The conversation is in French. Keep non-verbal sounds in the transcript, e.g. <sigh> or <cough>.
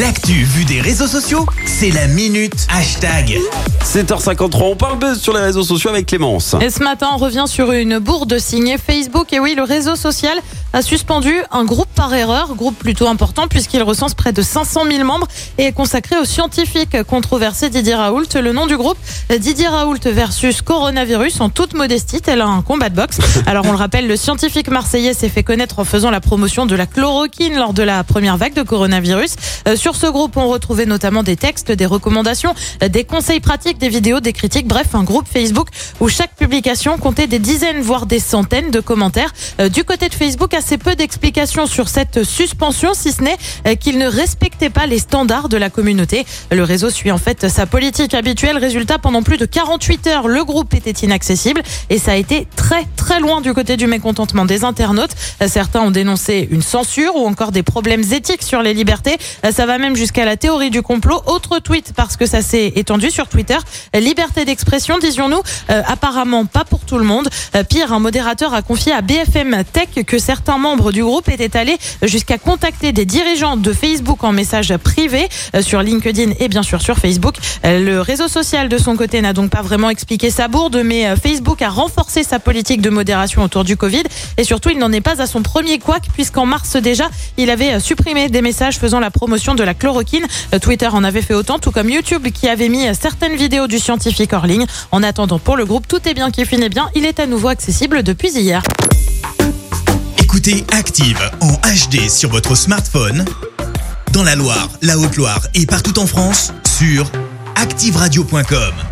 L'actu vue des réseaux sociaux, c'est la minute hashtag. 7h53, on parle buzz sur les réseaux sociaux avec Clémence. Et ce matin, on revient sur une bourde signée Facebook. Et oui, le réseau social a suspendu un groupe par erreur, groupe plutôt important puisqu'il recense près de 500 000 membres et est consacré au scientifique controversé Didier Raoult. Le nom du groupe, Didier Raoult versus coronavirus, en toute modestie, tel un combat de boxe. <laughs> Alors on le rappelle, le scientifique marseillais s'est fait connaître en faisant la promotion de la chloroquine lors de la première vague de coronavirus. Euh, sur ce groupe, on retrouvait notamment des textes, des recommandations, euh, des conseils pratiques, des vidéos, des critiques, bref, un groupe Facebook où chaque publication comptait des dizaines, voire des centaines de commentaires. Euh, Du côté de Facebook, assez peu d'explications sur cette suspension, si ce n'est qu'il ne respectait pas les standards de la communauté. Le réseau suit en fait sa politique habituelle. Résultat, pendant plus de 48 heures, le groupe était inaccessible et ça a été très très loin du côté du mécontentement des internautes. Certains ont dénoncé une censure ou encore des problèmes éthiques sur les libertés. Euh, Ça va même jusqu'à la théorie du complot. Autre tweet parce que ça s'est étendu sur Twitter. Euh, Liberté d'expression, disions-nous, euh, apparemment pas pour tout le monde. Pire, un modérateur a confié à BFM Tech que certains membres du groupe étaient allés jusqu'à contacter des dirigeants de Facebook en message privé sur LinkedIn et bien sûr sur Facebook. Le réseau social de son côté n'a donc pas vraiment expliqué sa bourde, mais Facebook a renforcé sa politique de modération autour du Covid et surtout il n'en est pas à son premier couac puisqu'en mars déjà il avait supprimé des messages faisant la promotion de la chloroquine. Euh, Twitter en avait fait autant, tout comme YouTube qui avait mis euh, certaines vidéos du scientifique hors ligne. En attendant pour le groupe, tout est bien qui finit bien. Il est à nouveau accessible depuis hier. Écoutez Active en HD sur votre smartphone, dans la Loire, la Haute-Loire et partout en France, sur activeradio.com.